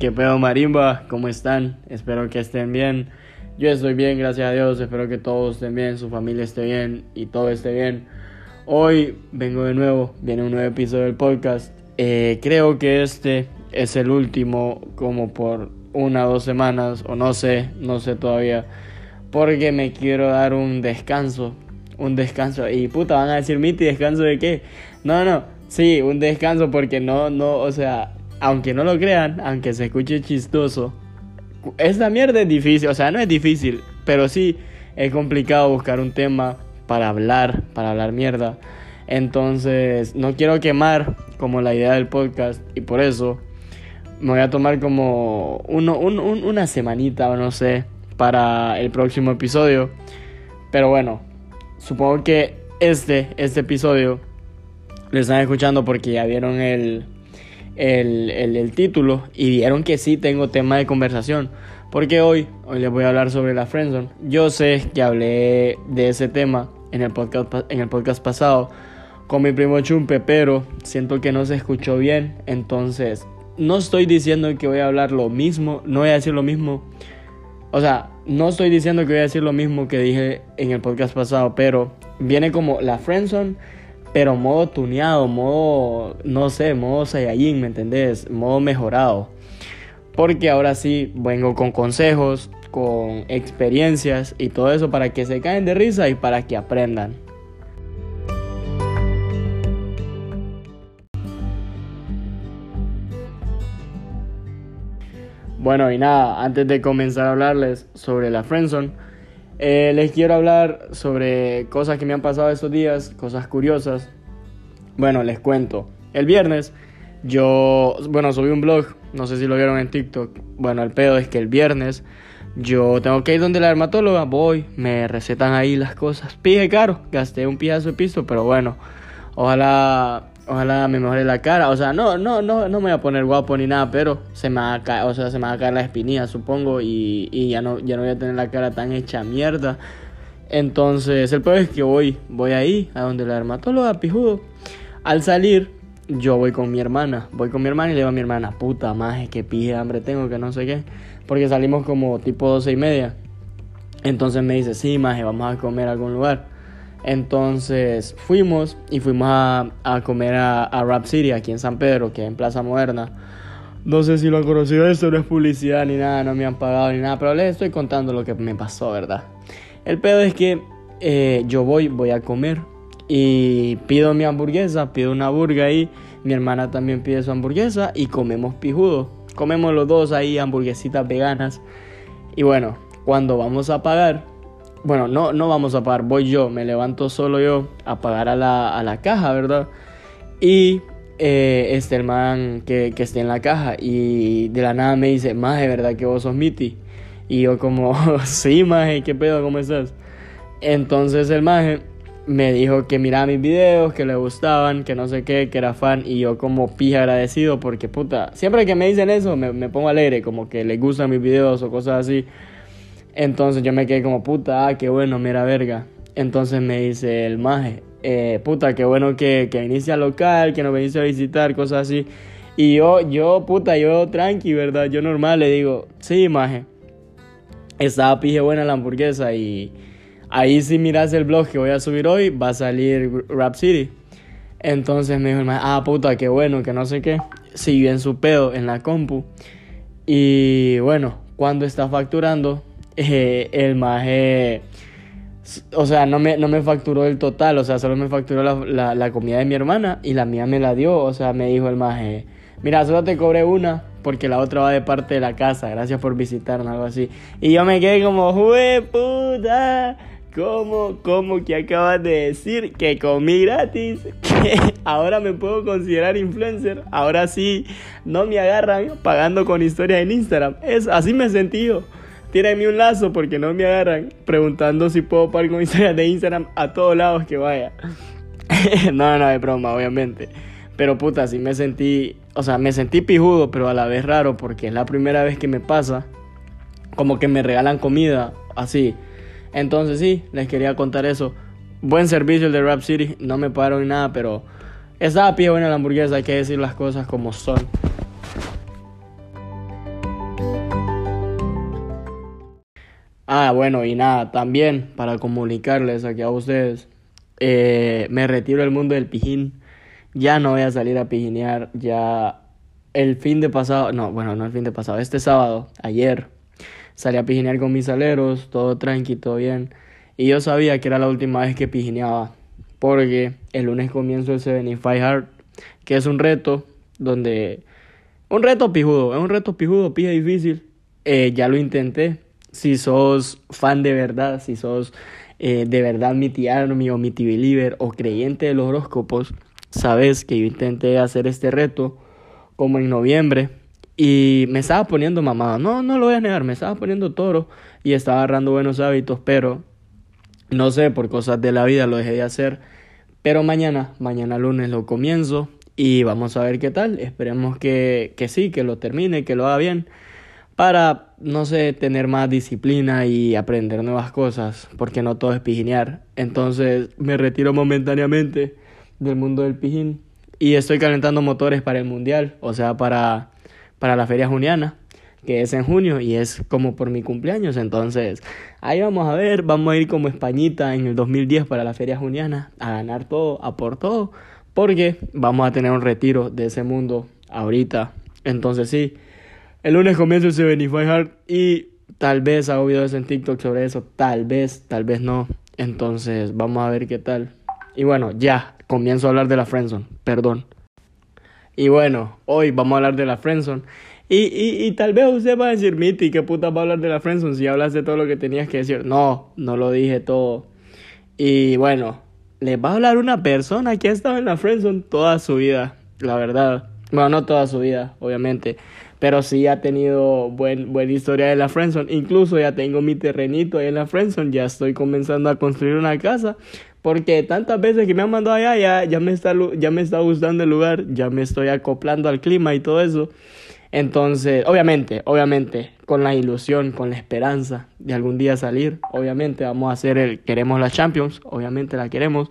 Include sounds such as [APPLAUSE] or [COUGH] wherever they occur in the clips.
¿Qué pedo marimba? ¿Cómo están? Espero que estén bien. Yo estoy bien, gracias a Dios. Espero que todos estén bien, su familia esté bien y todo esté bien. Hoy vengo de nuevo, viene un nuevo episodio del podcast. Eh, creo que este es el último como por una o dos semanas o no sé, no sé todavía. Porque me quiero dar un descanso. Un descanso. Y puta, van a decir, Miti, ¿descanso de qué? No, no, sí, un descanso porque no, no, o sea, aunque no lo crean, aunque se escuche chistoso, esta mierda es difícil, o sea, no es difícil, pero sí es complicado buscar un tema para hablar, para hablar mierda. Entonces, no quiero quemar como la idea del podcast y por eso me voy a tomar como uno, una semanita o no sé para el próximo episodio. Pero bueno, supongo que este, este episodio lo están escuchando porque ya vieron el, el, el, título y vieron que sí tengo tema de conversación. Porque hoy, hoy les voy a hablar sobre la friendzone. Yo sé que hablé de ese tema en el podcast, en el podcast pasado con mi primo Chumpe, pero siento que no se escuchó bien. Entonces, no estoy diciendo que voy a hablar lo mismo, no voy a decir lo mismo. O sea, no estoy diciendo que voy a decir lo mismo que dije en el podcast pasado, pero viene como la friendzone pero modo tuneado, modo, no sé, modo Saiyajin, ¿me entendés? Modo mejorado. Porque ahora sí vengo con consejos, con experiencias y todo eso para que se caen de risa y para que aprendan. Bueno, y nada, antes de comenzar a hablarles sobre la friendzone, eh, les quiero hablar sobre cosas que me han pasado estos días, cosas curiosas. Bueno, les cuento. El viernes yo, bueno, subí un blog, no sé si lo vieron en TikTok. Bueno, el pedo es que el viernes yo tengo que ir donde la dermatóloga, voy, me recetan ahí las cosas. Pije caro, gasté un piazo de piso, pero bueno, ojalá Ojalá me mejore la cara. O sea, no, no, no, no me voy a poner guapo ni nada, pero se me va a caer, o sea, se me va a caer la espinilla, supongo, y, y ya no, ya no voy a tener la cara tan hecha mierda. Entonces, el peor es que voy, voy ahí, a donde la dermatóloga, pijudo. Al salir, yo voy con mi hermana. Voy con mi hermana y le digo a mi hermana, puta maje, que pije hambre tengo, que no sé qué. Porque salimos como tipo doce y media. Entonces me dice, sí, maje, vamos a comer a algún lugar. Entonces fuimos y fuimos a, comer a, Rap City aquí en San Pedro, que es en Plaza Moderna. No sé si lo han conocido, esto no es publicidad ni nada, no me han pagado ni nada, pero les estoy contando lo que me pasó, ¿verdad? El pedo es que eh, yo voy, voy a comer y pido mi hamburguesa, pido una burga ahí, mi hermana también pide su hamburguesa y comemos pijudo. Comemos los dos ahí hamburguesitas veganas. Y bueno, cuando vamos a pagar, bueno, no, no vamos a pagar, voy yo, me levanto solo yo a pagar a la, a la caja, ¿verdad? Y eh, este el man que, que esté en la caja y de la nada me dice, maje, ¿verdad que vos sos Miti? Y yo como, [LAUGHS] sí, maje, ¿qué pedo? ¿Cómo estás? Entonces el maje me dijo que miraba mis videos, que le gustaban, que no sé qué, que era fan y yo como pija agradecido porque puta, siempre que me dicen eso me, me pongo alegre, como que les gustan mis videos o cosas así. Entonces yo me quedé como, puta, ah, qué bueno, mira verga. Entonces me dice el maje, eh, puta, qué bueno que, que viniste al local, que nos viniste a visitar, cosas así. Y yo, yo, puta, yo tranqui, ¿verdad? Yo normal le digo, sí, maje. Estaba pije buena la hamburguesa y ahí si miras el blog que voy a subir hoy, va a salir Rap City. Entonces me dijo el maje, ah, puta, qué bueno, que no sé qué. Siguió en su pedo, en la compu. Y bueno, cuando está facturando, eh, el maje, o sea, no me, no me facturó el total, o sea, solo me facturó la, la, comida de mi hermana y la mía me la dio, o sea, me dijo el maje, mira, solo te cobré una porque la otra va de parte de la casa, gracias por visitarnos, algo así. Y yo me quedé como, ¡jue puta! ¿Cómo, cómo que acabas de decir que comí gratis? [LAUGHS] Que ahora me puedo considerar influencer. Ahora sí, no me agarran pagando con historias en Instagram. Es, así me sentí yo tírenme un lazo porque no me agarran preguntando si puedo pagar con historias de Instagram a todos lados que vaya. [LAUGHS] no, no, es broma, obviamente. Pero puta, sí me sentí, o sea, me sentí pijudo, pero a la vez raro porque es la primera vez que me pasa. Como que me regalan comida, así. Entonces sí, les quería contar eso. Buen servicio el de Rap City, no me pagaron nada, pero estaba pie buena la hamburguesa, hay que decir las cosas como son. Ah, bueno, y nada, también para comunicarles aquí a ustedes, eh, me retiro del mundo del pijín. Ya no voy a salir a pijinear, ya el fin de pasado, no, bueno, no el fin de pasado, este sábado, ayer, salí a pijinear con mis aleros, todo tranqui, todo bien. Y yo sabía que era la última vez que pijineaba, porque el lunes comienzo el 75 Hard, que es un reto donde... Un reto pijudo, es un reto pijudo, pija difícil. Eh, ya lo intenté. Si sos fan de verdad, si sos eh, de verdad mi army o mi believer o creyente de los horóscopos, sabes que yo intenté hacer este reto como en noviembre y me estaba poniendo mamado. No, no lo voy a negar, me estaba poniendo toro y estaba agarrando buenos hábitos, pero no sé, por cosas de la vida lo dejé de hacer. Pero mañana, mañana lunes lo comienzo y vamos a ver qué tal. Esperemos que, que sí, que lo termine, que lo haga bien. Para, no sé, tener más disciplina y aprender nuevas cosas, porque no todo es pijinear. Entonces me retiro momentáneamente del mundo del pijín y estoy calentando motores para el mundial, o sea, para, para la feria juniana, que es en junio y es como por mi cumpleaños. Entonces, ahí vamos a ver, vamos a ir como Españita en el 2010 para la feria juniana, a ganar todo, a por todo, porque vamos a tener un retiro de ese mundo ahorita. Entonces, sí, el lunes comienzo el 75 Hard y tal vez hago videos en TikTok sobre eso, tal vez, tal vez no. Entonces, vamos a ver qué tal. Y bueno, ya, comienzo a hablar de la Friendzone, perdón. Y bueno, hoy vamos a hablar de la Friendzone. Y, y, y tal vez usted va a decir, Miti, ¿qué puta va a hablar de la Friendzone si hablas de todo lo que tenías que decir? No, no lo dije todo. Y bueno, les va a hablar una persona que ha estado en la Friendzone toda su vida, la verdad. Bueno, no toda su vida, obviamente. Pero sí ha tenido buen, buena historia de la Friendzone. Incluso ya tengo mi terrenito ahí en la Friendzone. Ya estoy comenzando a construir una casa. Porque tantas veces que me han mandado allá, ya, ya, me está, ya me está gustando el lugar, ya me estoy acoplando al clima y todo eso. Entonces, obviamente, obviamente, con la ilusión, con la esperanza de algún día salir, obviamente vamos a hacer el, queremos la Champions, obviamente la queremos,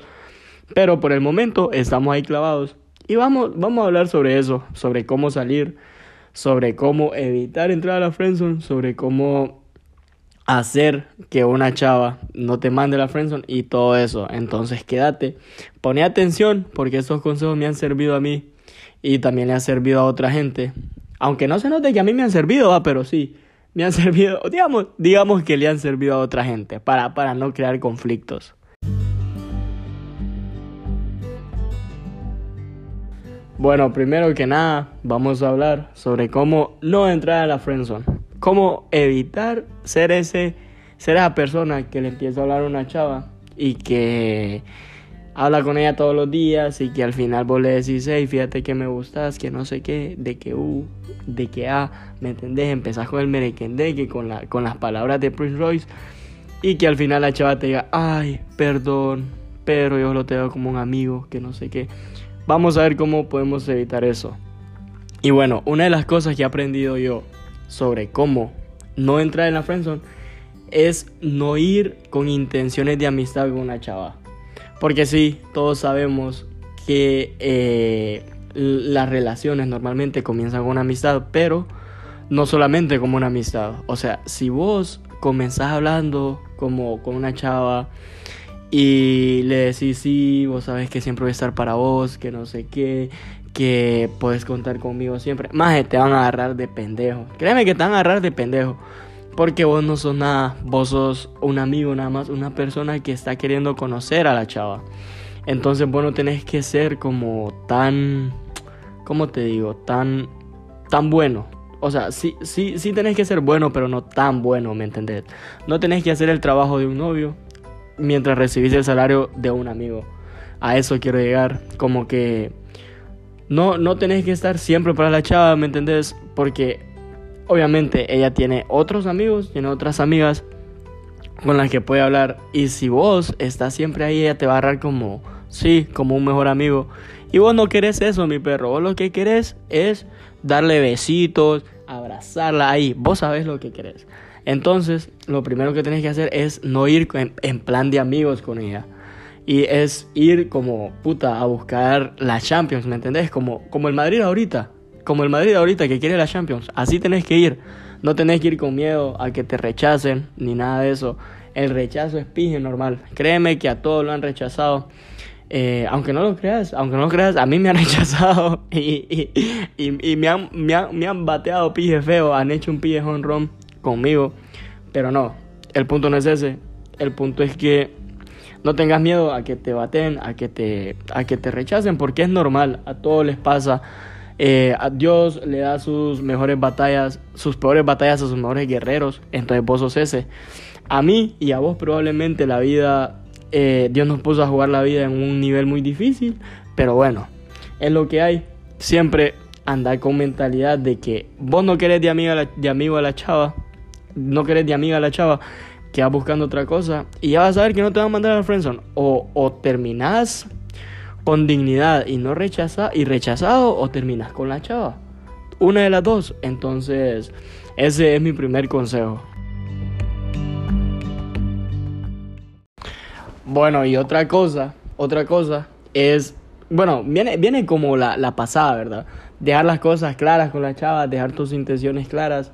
pero por el momento estamos ahí clavados y vamos, vamos a hablar sobre eso, sobre cómo salir, sobre cómo evitar entrar a la friendzone, sobre cómo hacer que una chava no te mande la friendzone y todo eso. Entonces quédate, pone atención porque estos consejos me han servido a mí y también le han servido a otra gente. Aunque no se note que a mí me han servido, ¿va? pero sí, me han [LAUGHS] servido, digamos, digamos que le han servido a otra gente para, para no crear conflictos. Bueno, primero que nada, vamos a hablar sobre cómo no entrar a la friendzone cómo evitar ser ese ser esa persona que le empieza a hablar a una chava y que habla con ella todos los días y que al final vos le decís, hey, fíjate que me gustas, que no sé qué, de que U, de que A, ¿me entendés? Empezás con el merequendeque, con, con las palabras de Prince Royce y que al final la chava te diga, ay, perdón, pero yo lo tengo como un amigo, que no sé qué. Vamos a ver cómo podemos evitar eso. Y bueno, una de las cosas que he aprendido yo sobre cómo no entrar en la friendzone es no ir con intenciones de amistad con una chava. Porque sí, todos sabemos que eh, las relaciones normalmente comienzan con una amistad, pero no solamente como una amistad. O sea, si vos comenzás hablando como con una chava y le decís, sí, vos sabes que siempre voy a estar para vos, que no sé qué, que puedes contar conmigo siempre. Más te van a agarrar de pendejo. Créeme que te van a agarrar de pendejo. Porque vos no sos nada, vos sos un amigo nada más, una persona que está queriendo conocer a la chava. Entonces vos no tenés que ser como tan, ¿cómo te digo? Tan, tan bueno. O sea, sí, sí, sí tenés que ser bueno, pero no tan bueno, ¿me entendés? No tenés que hacer el trabajo de un novio mientras recibís el salario de un amigo. A eso quiero llegar, como que no, no tenés que estar siempre para la chava, ¿me entendés? Porque obviamente ella tiene otros amigos, tiene otras amigas con las que puede hablar. Y si vos estás siempre ahí, ella te va a agarrar como, sí, como un mejor amigo. Y vos no querés eso, mi perro. Vos lo que querés es darle besitos, abrazarla ahí. Vos sabés lo que querés. Entonces, lo primero que tenés que hacer es no ir en plan de amigos con ella. Y es ir como puta a buscar la Champions, ¿me entendés? Como, como el Madrid ahorita. Como el Madrid ahorita que quiere la Champions. Así tenés que ir. No tenés que ir con miedo a que te rechacen ni nada de eso. El rechazo es pije normal. Créeme que a todos lo han rechazado. Eh, aunque no lo creas, aunque no lo creas, a mí me han [LAUGHS] rechazado y, y, me, han, me, han, me, han, bateado pije feo, han hecho un pije run conmigo, pero no, el punto no es ese, el punto es que no tengas miedo a que te baten, a que te, a que te rechacen, porque es normal, a todos les pasa. Eh, a Dios le da sus mejores batallas, sus peores batallas a sus mejores guerreros, entonces vos sos ese. A mí y a vos probablemente la vida, eh, Dios nos puso a jugar la vida en un nivel muy difícil, pero bueno, es lo que hay. Siempre andar con mentalidad de que vos no querés de, amiga, de amigo a la chava, no querés de amiga a la chava, que vas buscando otra cosa y ya vas a ver que no te van a mandar al friendzone. O, o terminas con dignidad y no rechaza, y rechazado o terminas con la chava. Una de las dos. Entonces, ese es mi primer consejo. Bueno, y otra cosa, otra cosa es, bueno, viene, viene como la, la pasada, ¿verdad? Dejar las cosas claras con la chava, dejar tus intenciones claras.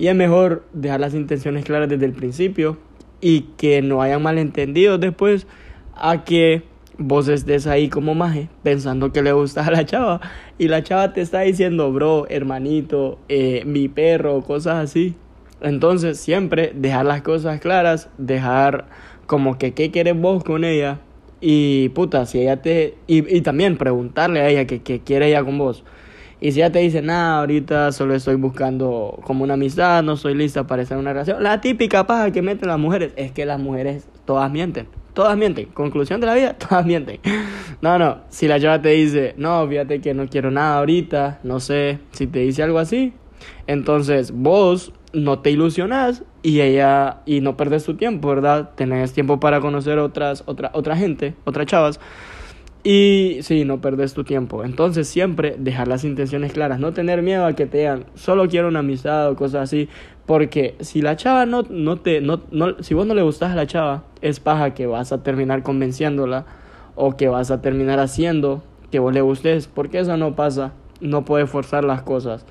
Y es mejor dejar las intenciones claras desde el principio y que no hayan malentendidos después a que vos estés ahí como maje pensando que le gusta a la chava y la chava te está diciendo bro, hermanito, eh, mi perro, cosas así. Entonces siempre dejar las cosas claras, dejar como que qué quieres vos con ella y puta, si ella te... Y, y también preguntarle a ella que, que quiere ella con vos. Y si ya te dice, nada, ahorita solo estoy buscando como una amistad, no soy lista para estar en una relación. La típica paja que meten las mujeres es que las mujeres todas mienten. Todas mienten. Conclusión de la vida, [LAUGHS] todas mienten. No, no. Si la chava te dice, no, fíjate que no quiero nada ahorita, no sé. Si te dice algo así, entonces vos no te ilusionas y ella y no perdes tu tiempo, ¿verdad? Tenés tiempo para conocer otras otra otra gente, otras chavas. Y sí, no perdes tu tiempo. Entonces siempre dejar las intenciones claras, no tener miedo a que te digan, solo quiero una amistad o cosas así. Porque si la chava no, no te, no, no, si vos no le gustas a la chava, es paja que vas a terminar convenciéndola o que vas a terminar haciendo que vos le gustes. Porque eso no pasa, no puedes forzar las cosas.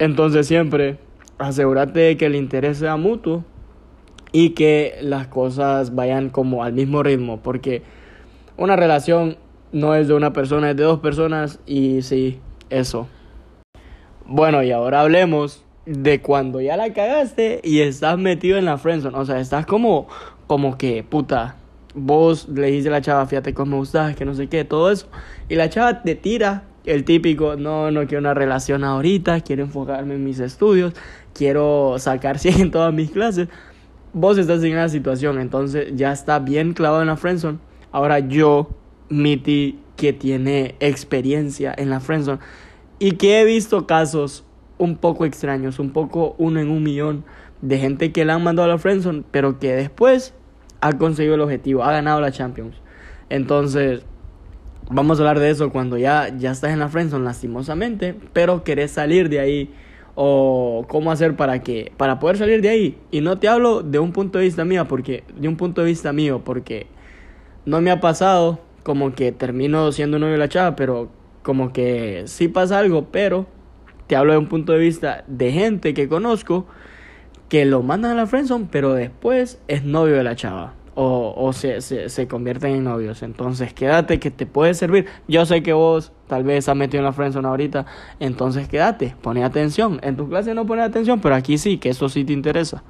Entonces siempre asegúrate de que el interés sea mutuo y que las cosas vayan como al mismo ritmo. Porque una relación no es de una persona, es de dos personas y sí, eso. Bueno, y ahora hablemos de cuando ya la cagaste y estás metido en la friendzone, o sea, estás como como que puta, vos le dices a la chava, fíjate cómo me gustas, que no sé qué, todo eso, y la chava te tira el típico, no, no quiero una relación ahorita, quiero enfocarme en mis estudios, quiero sacar [LAUGHS] 100 en todas mis clases. Vos estás en una situación, entonces ya está bien clavado en la friendzone. Ahora yo Mitty que tiene experiencia en la friendzone y que he visto casos un poco extraños, un poco uno en un millón de gente que la han mandado a la friendzone, pero que después ha conseguido el objetivo, ha ganado la Champions. Entonces, vamos a hablar de eso cuando ya, ya estás en la friendzone lastimosamente, pero querés salir de ahí o cómo hacer para que para poder salir de ahí y no te hablo de un punto de vista mío porque de un punto de vista mío porque no me ha pasado como que termino siendo novio de la chava, pero como que sí pasa algo, pero te hablo de un punto de vista de gente que conozco que lo mandan a la friendzone, pero después es novio de la chava. O, o se, se, se, convierten en novios. Entonces quédate que te puede servir. Yo sé que vos tal vez has metido en la friendzone ahorita. Entonces quédate, pone atención. En tu clase no pones atención, pero aquí sí, que eso sí te interesa.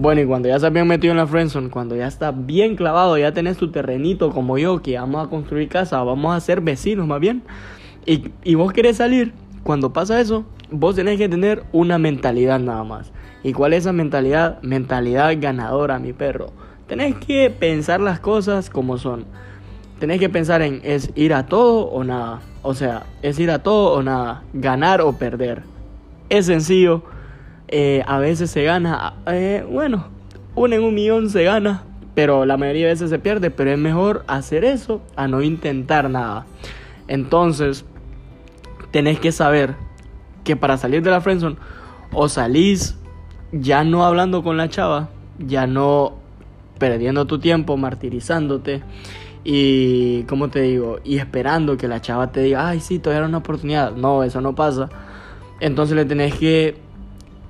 Bueno, y cuando ya estás bien metido en la friendzone, cuando ya estás bien clavado, ya tenés tu terrenito como yo, que vamos a construir casa, vamos a ser vecinos más bien, y, y vos querés salir, cuando pasa eso, vos tenés que tener una mentalidad nada más. ¿Y cuál es esa mentalidad? Mentalidad ganadora, mi perro. Tenés que pensar las cosas como son. Tenés que pensar en es ir a todo o nada. O sea, es ir a todo o nada. Ganar o perder. Es sencillo eh, a veces se gana, eh, bueno, uno en un millón se gana, pero la mayoría de veces se pierde, pero es mejor hacer eso a no intentar nada. Entonces, tenés que saber que para salir de la friendzone o salís ya no hablando con la chava, ya no perdiendo tu tiempo, martirizándote y, ¿cómo te digo? Y esperando que la chava te diga, ay, sí, todavía era una oportunidad. No, eso no pasa. Entonces le tenés que,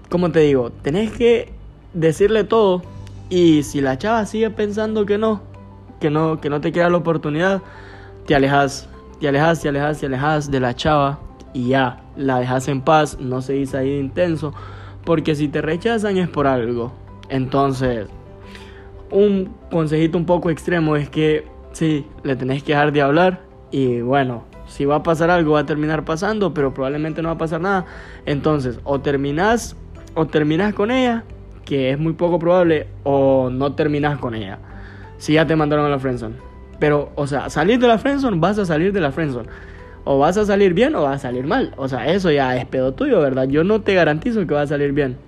¿cómo te digo? Tenés que decirle todo y si la chava sigue pensando que no, que no, que no te queda la oportunidad, te alejas, te alejas, te alejas, te alejas de la chava y ya, la dejas en paz, no se dice ahí de intenso, porque si te rechazan es por algo. Entonces, un consejito un poco extremo es que sí, le tenés que dejar de hablar y bueno, si va a pasar algo va a terminar pasando, pero probablemente no va a pasar nada. Entonces, o terminas o terminas con ella que es muy poco probable, o no terminas con ella. Si ya te mandaron a la friendzone. Pero, o sea, salir de la friendzone, vas a salir de la friendzone. O vas a salir bien o vas a salir mal. O sea, eso ya es pedo tuyo, ¿verdad? Yo no te garantizo que va a salir bien.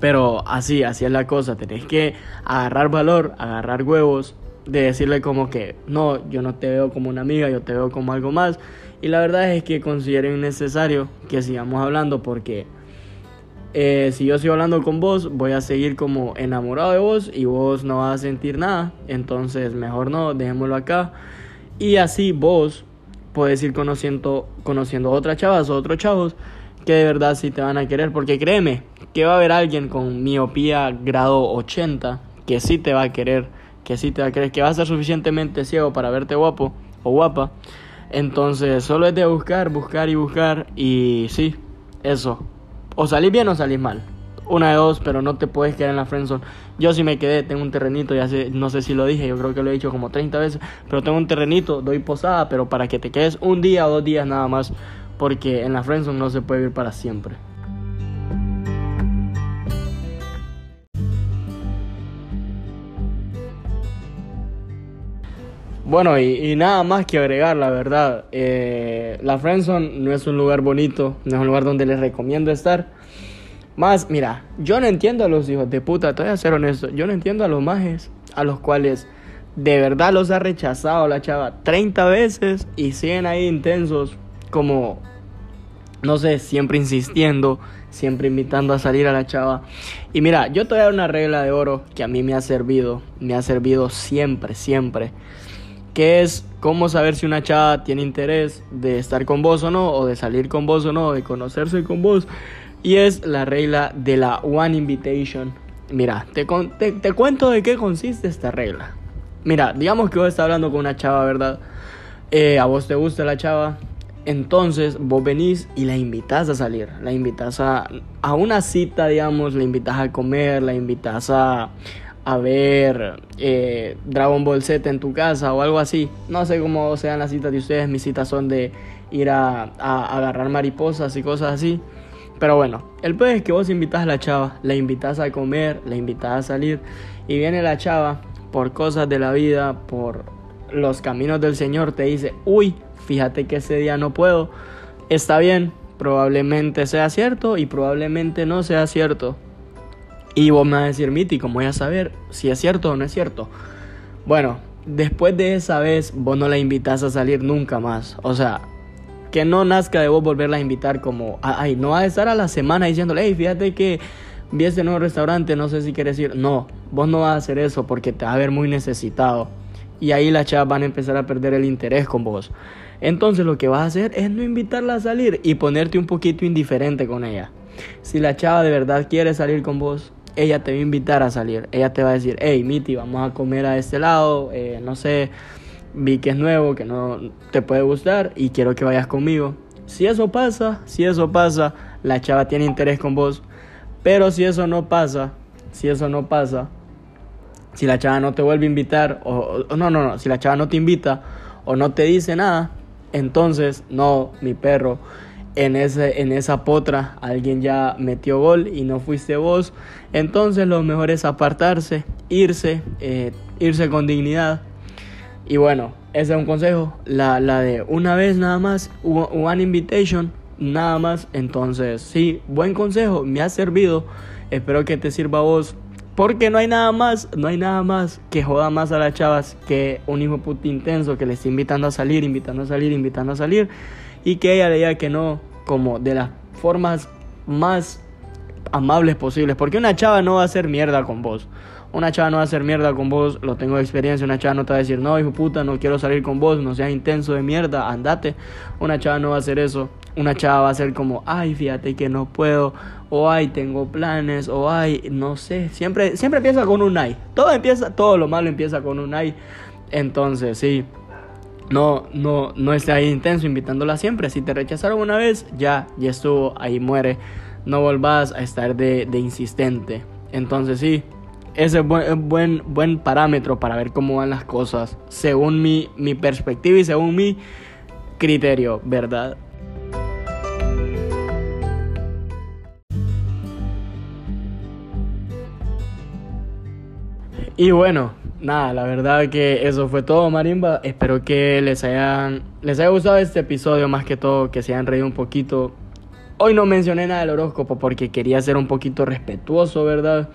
Pero así, así es la cosa. Tenés que agarrar valor, agarrar huevos, de decirle como que no, yo no te veo como una amiga, yo te veo como algo más. Y la verdad es que considero innecesario que sigamos hablando porque eh, si yo sigo hablando con vos, voy a seguir como enamorado de vos y vos no vas a sentir nada. Entonces, mejor no, dejémoslo acá. Y así vos puedes ir conociendo, conociendo otras chavas o otros chavos que de verdad sí te van a querer. Porque créeme, que va a haber alguien con miopía grado 80 que sí te va a querer, que sí te va a querer, que va a ser suficientemente ciego para verte guapo o guapa. Entonces, solo es de buscar, buscar y buscar. Y sí, eso o salís bien o salís mal. Una de dos, pero no te puedes quedar en la friendzone. Yo sí me quedé, tengo un terrenito, ya sé, no sé si lo dije, yo creo que lo he dicho como 30 veces, pero tengo un terrenito, doy posada, pero para que te quedes un día o dos días nada más, porque en la friendzone no se puede vivir para siempre. Bueno, y, nada más que agregar, la verdad. Eh, la Friendzone no es un lugar bonito, no es un lugar donde les recomiendo estar. Más, mira, yo no entiendo a los hijos de puta, te voy a ser honesto. Yo no entiendo a los majes a los cuales de verdad los ha rechazado la chava 30 veces y siguen ahí intensos, como, no sé, siempre insistiendo, siempre invitando a salir a la chava. Y mira, yo te voy a dar una regla de oro que a mí me ha servido, me ha servido siempre, siempre que es cómo saber si una chava tiene interés de estar con vos o no, o de salir con vos o no, de conocerse con vos. Y es la regla de la One Invitation. Mira, te, te, cuento de qué consiste esta regla. Mira, digamos que vos estás hablando con una chava, ¿verdad? Eh, a vos te gusta la chava. Entonces vos venís y la invitas a salir. La invitas a, a una cita, digamos. La invitas a comer, la invitas a, a ver eh, Dragon Ball Z en tu casa o algo así. No sé cómo sean las citas de ustedes. Mis citas son de ir a, agarrar mariposas y cosas así. Pero bueno, el pues es que vos invitas a la chava, la invitas a comer, la invitas a salir y viene la chava por cosas de la vida, por los caminos del Señor, te dice, uy, fíjate que ese día no puedo. Está bien, probablemente sea cierto y probablemente no sea cierto. Y vos me vas a decir, Miti, ¿cómo voy a saber si es cierto o no es cierto? Bueno, después de esa vez, vos no la invitas a salir nunca más. O sea, que no nazca de vos volverla a invitar como, ay, no vas a estar a la semana diciéndole, hey, fíjate que vi este nuevo restaurante, no sé si quieres ir. No, vos no vas a hacer eso porque te va a ver muy necesitado. Y ahí las chavas van a empezar a perder el interés con vos. Entonces lo que vas a hacer es no invitarla a salir y ponerte un poquito indiferente con ella. Si la chava de verdad quiere salir con vos, ella te va a invitar a salir. Ella te va a decir, hey, Miti, vamos a comer a este lado, eh, no sé, vi que es nuevo, que no te puede gustar y quiero que vayas conmigo. Si eso pasa, si eso pasa, la chava tiene interés con vos. Pero si eso no pasa, si eso no pasa, si la chava no te vuelve a invitar, o, o no, no, no, si la chava no te invita o no te dice nada, entonces, no, mi perro, en, ese, en esa potra alguien ya metió gol y no fuiste vos. Entonces lo mejor es apartarse, irse, eh, irse con dignidad. Y bueno, ese es un consejo. La, la de una vez nada más, one invitation, nada más. Entonces, sí, buen consejo, me ha servido. Espero que te sirva a vos. Porque no hay nada más, no hay nada más que joda más a las chavas que un hijo puto intenso que le está invitando a salir, invitando a salir, invitando a salir y que ella le diga que no, como de las formas más amables posibles. Porque una chava no va a hacer mierda con vos. Una chava no va a hacer mierda con vos, lo tengo de experiencia. Una chava no te va a decir, no, hijo puta, no quiero salir con vos, no seas intenso de mierda, andate. Una chava no va a hacer eso. Una chava va a ser como, ay, fíjate que no puedo, o ay, tengo planes, o ay, no sé. Siempre, siempre empieza con un ay. Todo empieza, todo lo malo empieza con un ay. Entonces, sí. No, no, no esté ahí intenso invitándola siempre. Si te rechazaron una vez, ya, ya estuvo, ahí muere. No volvás a estar de, insistente. Entonces sí, ese es buen, buen, buen parámetro para ver cómo van las cosas, según mi, mi perspectiva y según mi criterio, ¿verdad? Y bueno, nada, la verdad que eso fue todo, Marimba. Espero que les hayan les haya gustado este episodio más que todo, que se hayan reído un poquito. Hoy no mencioné nada del horóscopo porque quería ser un poquito respetuoso, ¿verdad?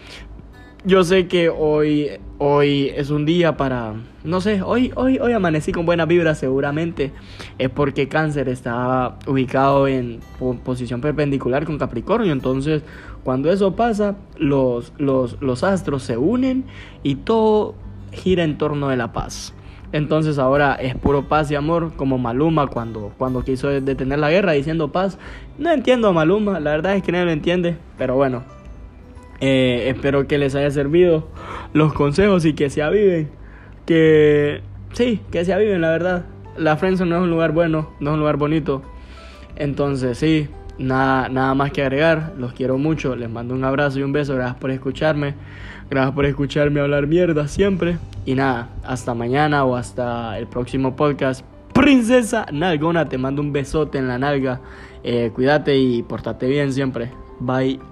Yo sé que hoy, hoy es un día para, no sé, hoy, hoy, hoy amanecí con buena vibra seguramente. Es porque cáncer está ubicado en posición perpendicular con Capricornio. Entonces, cuando eso pasa, los, los, los astros se unen y todo gira en torno de la paz. Entonces ahora es puro paz y amor, como Maluma cuando, cuando quiso detener la guerra diciendo paz. No entiendo a Maluma, la verdad es que nadie lo entiende, pero bueno, eh, espero que les haya servido los consejos y que se aviven. Que sí, que se aviven, la verdad. La Friendzone no es un lugar bueno, no es un lugar bonito. Entonces, sí, nada, nada más que agregar. Los quiero mucho. Les mando un abrazo y un beso. Gracias por escucharme. Gracias por escucharme hablar mierda siempre. Y nada, hasta mañana o hasta el próximo podcast. Princesa Nalgona, te mando un besote en la nalga. Eh, cuídate y portate bien siempre. Bye.